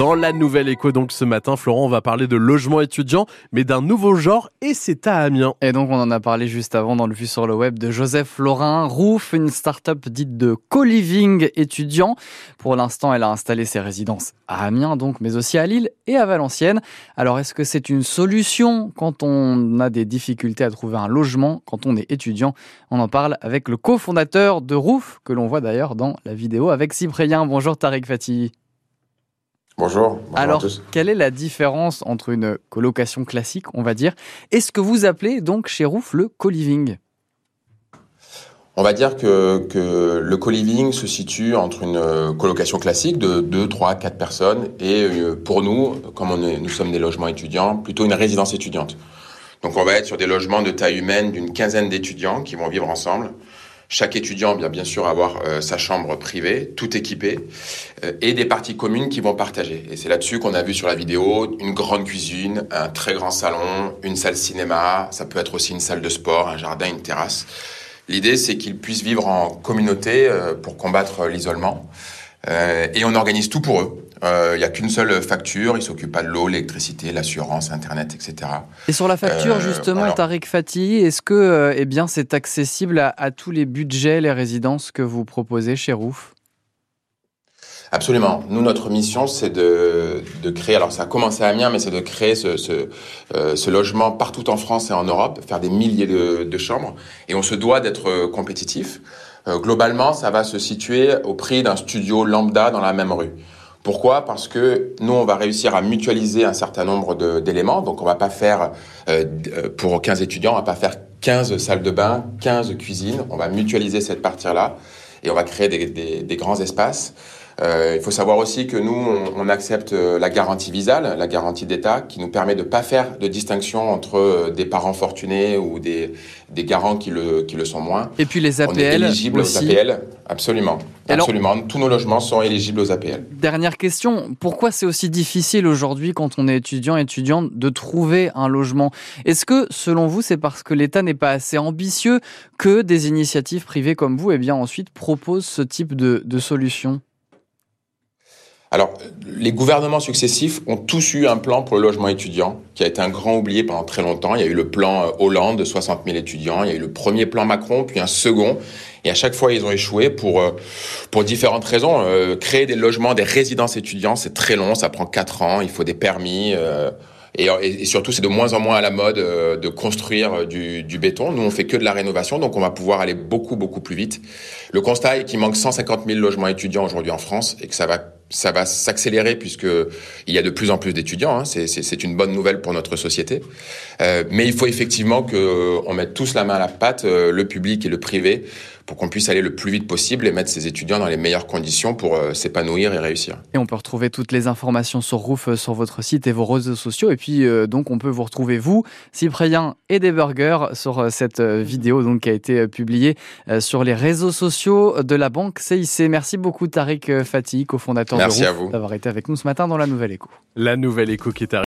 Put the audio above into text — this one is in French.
Dans la nouvelle écho, donc ce matin, Florent, on va parler de logement étudiant, mais d'un nouveau genre, et c'est à Amiens. Et donc, on en a parlé juste avant dans le Vue sur le web de Joseph Laurin, Roof, une start-up dite de co-living étudiant. Pour l'instant, elle a installé ses résidences à Amiens, donc, mais aussi à Lille et à Valenciennes. Alors, est-ce que c'est une solution quand on a des difficultés à trouver un logement, quand on est étudiant? On en parle avec le cofondateur de Roof, que l'on voit d'ailleurs dans la vidéo avec Cyprien. Bonjour Tariq Fatih. Bonjour. bonjour Alors, quelle est la différence entre une colocation classique, on va dire, et ce que vous appelez donc chez Rouf le co-living? On va dire que, que le co-living se situe entre une colocation classique de 2, 3, 4 personnes et euh, pour nous, comme on est, nous sommes des logements étudiants, plutôt une résidence étudiante. Donc on va être sur des logements de taille humaine d'une quinzaine d'étudiants qui vont vivre ensemble chaque étudiant va bien sûr avoir euh, sa chambre privée, tout équipée, euh, et des parties communes qui vont partager. Et c'est là-dessus qu'on a vu sur la vidéo une grande cuisine, un très grand salon, une salle cinéma, ça peut être aussi une salle de sport, un jardin, une terrasse. L'idée, c'est qu'ils puissent vivre en communauté euh, pour combattre l'isolement. et on organise tout pour eux. Il euh, n'y a qu'une seule facture, il s'occupe pas de l'eau, l'électricité, l'assurance, Internet, etc. Et sur la facture, euh, justement, alors... Tariq Fatih, est-ce que euh, eh bien, c'est accessible à, à, tous les budgets, les résidences que vous proposez chez Rouf? Absolument. Nous, notre mission, c'est de, de, créer, alors ça a commencé à Amiens, mais c'est de créer ce, ce, euh, ce, logement partout en France et en Europe, faire des milliers de, de chambres, et on se doit d'être compétitif. Globalement, ça va se situer au prix d'un studio lambda dans la même rue. Pourquoi? Parce que nous, on va réussir à mutualiser un certain nombre d'éléments. Donc, on va pas faire, euh, pour 15 étudiants, on va pas faire 15 salles de bain, 15 cuisines. On va mutualiser cette partie-là et on va créer des, des, des grands espaces. Euh, il faut savoir aussi que nous, on, on, accepte la garantie visale, la garantie d'État, qui nous permet de pas faire de distinction entre euh, des parents fortunés ou des, des garants qui le, qui le sont moins. Et puis les APL On est éligible aussi. aux APL, absolument. Alors, absolument. Tous nos logements sont éligibles aux APL. Dernière question, pourquoi c'est aussi difficile aujourd'hui quand on est étudiant étudiante de trouver un logement? Est-ce que selon vous c'est parce que l'État n'est pas assez ambitieux que des initiatives privées comme vous eh bien ensuite proposent ce type de, de solution? Alors, les gouvernements successifs ont tous eu un plan pour le logement étudiant, qui a été un grand oublié pendant très longtemps. Il y a eu le plan euh, Hollande de 60 000 étudiants, il y a eu le premier plan Macron, puis un second. Et à chaque fois, ils ont échoué pour, euh, pour différentes raisons. Euh, créer des logements, des résidences étudiants, c'est très long, ça prend quatre ans, il faut des permis. Euh, et, et, surtout, c'est de moins en moins à la mode euh, de construire du, du, béton. Nous, on fait que de la rénovation, donc on va pouvoir aller beaucoup, beaucoup plus vite. Le constat est qu'il manque 150 000 logements étudiants aujourd'hui en France et que ça va ça va s'accélérer puisque il y a de plus en plus d'étudiants. Hein. C'est une bonne nouvelle pour notre société. Euh, mais il faut effectivement qu'on mette tous la main à la pâte, euh, le public et le privé, pour qu'on puisse aller le plus vite possible et mettre ces étudiants dans les meilleures conditions pour euh, s'épanouir et réussir. Et on peut retrouver toutes les informations sur Roof euh, sur votre site et vos réseaux sociaux. Et puis euh, donc on peut vous retrouver vous, Cyprien et des burgers sur cette vidéo donc qui a été publiée sur les réseaux sociaux de la banque CIC. Merci beaucoup Tariq Fatih, cofondateur Merci de Roof, d'avoir été avec nous ce matin dans la Nouvelle Écho. La Nouvelle Écho qui est